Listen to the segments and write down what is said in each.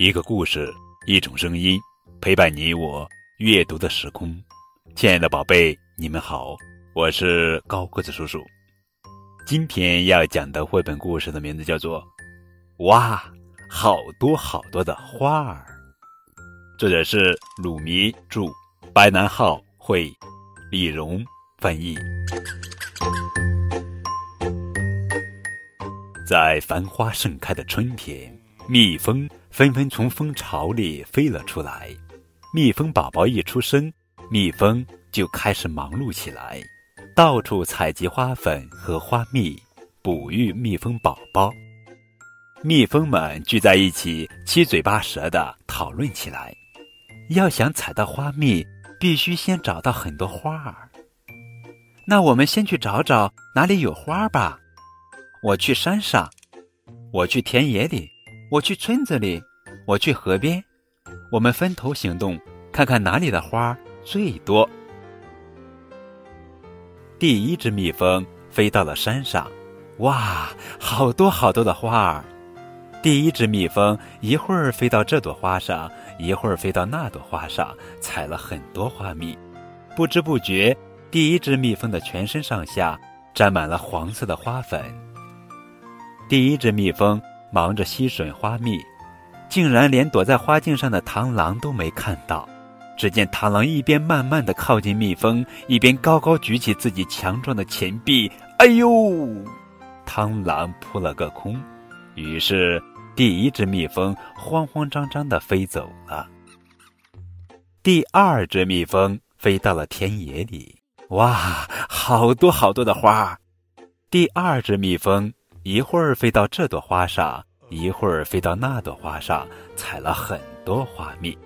一个故事，一种声音，陪伴你我阅读的时空。亲爱的宝贝，你们好，我是高个子叔叔。今天要讲的绘本故事的名字叫做《哇，好多好多的花儿》，作者是鲁迷著，白南浩绘，李荣翻译。在繁花盛开的春天。蜜蜂纷纷从蜂巢里飞了出来。蜜蜂宝宝一出生，蜜蜂就开始忙碌起来，到处采集花粉和花蜜，哺育蜜蜂宝宝。蜜蜂们聚在一起，七嘴八舌地讨论起来。要想采到花蜜，必须先找到很多花儿。那我们先去找找哪里有花吧。我去山上，我去田野里。我去村子里，我去河边，我们分头行动，看看哪里的花最多。第一只蜜蜂飞到了山上，哇，好多好多的花儿！第一只蜜蜂一会儿飞到这朵花上，一会儿飞到那朵花上，采了很多花蜜。不知不觉，第一只蜜蜂的全身上下沾满了黄色的花粉。第一只蜜蜂。忙着吸吮花蜜，竟然连躲在花茎上的螳螂都没看到。只见螳螂一边慢慢的靠近蜜蜂，一边高高举起自己强壮的前臂。哎呦！螳螂扑了个空。于是，第一只蜜蜂慌慌张张的飞走了。第二只蜜蜂飞到了田野里，哇，好多好多的花！第二只蜜蜂。一会儿飞到这朵花上，一会儿飞到那朵花上，采了很多花蜜。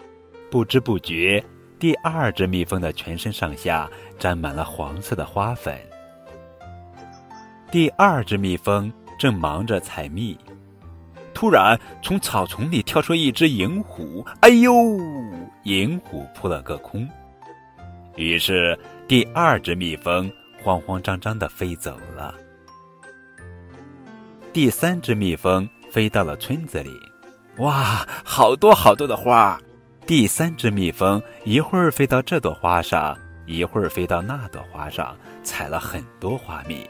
不知不觉，第二只蜜蜂的全身上下沾满了黄色的花粉。第二只蜜蜂正忙着采蜜，突然从草丛里跳出一只银虎，哎呦！银虎扑了个空。于是，第二只蜜蜂慌慌张张的飞走了。第三只蜜蜂飞到了村子里，哇，好多好多的花！第三只蜜蜂一会儿飞到这朵花上，一会儿飞到那朵花上，采了很多花蜜。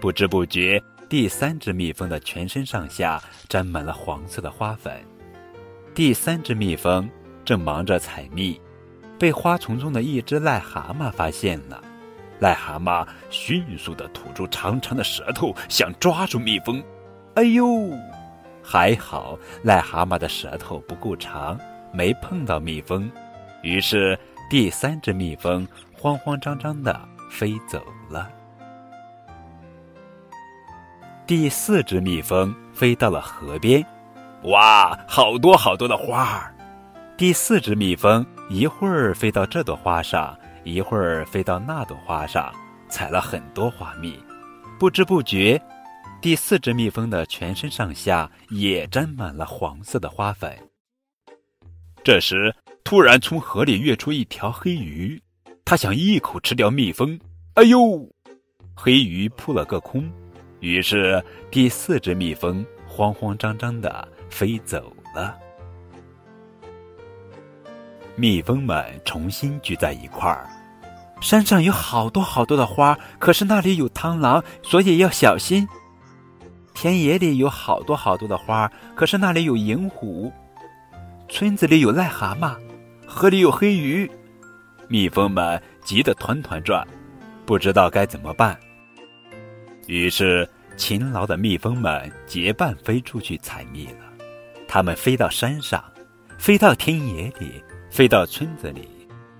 不知不觉，第三只蜜蜂的全身上下沾满了黄色的花粉。第三只蜜蜂正忙着采蜜，被花丛中的一只癞蛤蟆发现了。癞蛤蟆迅速地吐出长长的舌头，想抓住蜜蜂。哎呦，还好癞蛤蟆的舌头不够长，没碰到蜜蜂。于是第三只蜜蜂慌慌张张的飞走了。第四只蜜蜂飞到了河边，哇，好多好多的花儿！第四只蜜蜂一会儿飞到这朵花上，一会儿飞到那朵花上，采了很多花蜜。不知不觉。第四只蜜蜂的全身上下也沾满了黄色的花粉。这时，突然从河里跃出一条黑鱼，它想一口吃掉蜜蜂。哎呦！黑鱼扑了个空。于是，第四只蜜蜂慌慌张张的飞走了。蜜蜂们重新聚在一块儿。山上有好多好多的花，可是那里有螳螂，所以要小心。田野里有好多好多的花，可是那里有银虎；村子里有癞蛤蟆，河里有黑鱼。蜜蜂们急得团团转，不知道该怎么办。于是，勤劳的蜜蜂们结伴飞出去采蜜了。它们飞到山上，飞到田野里，飞到村子里，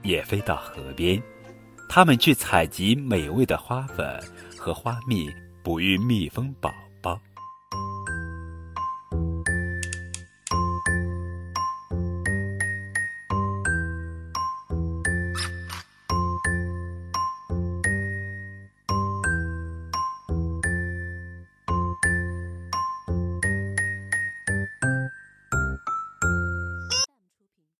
也飞到河边。它们去采集美味的花粉和花蜜，哺育蜜蜂宝。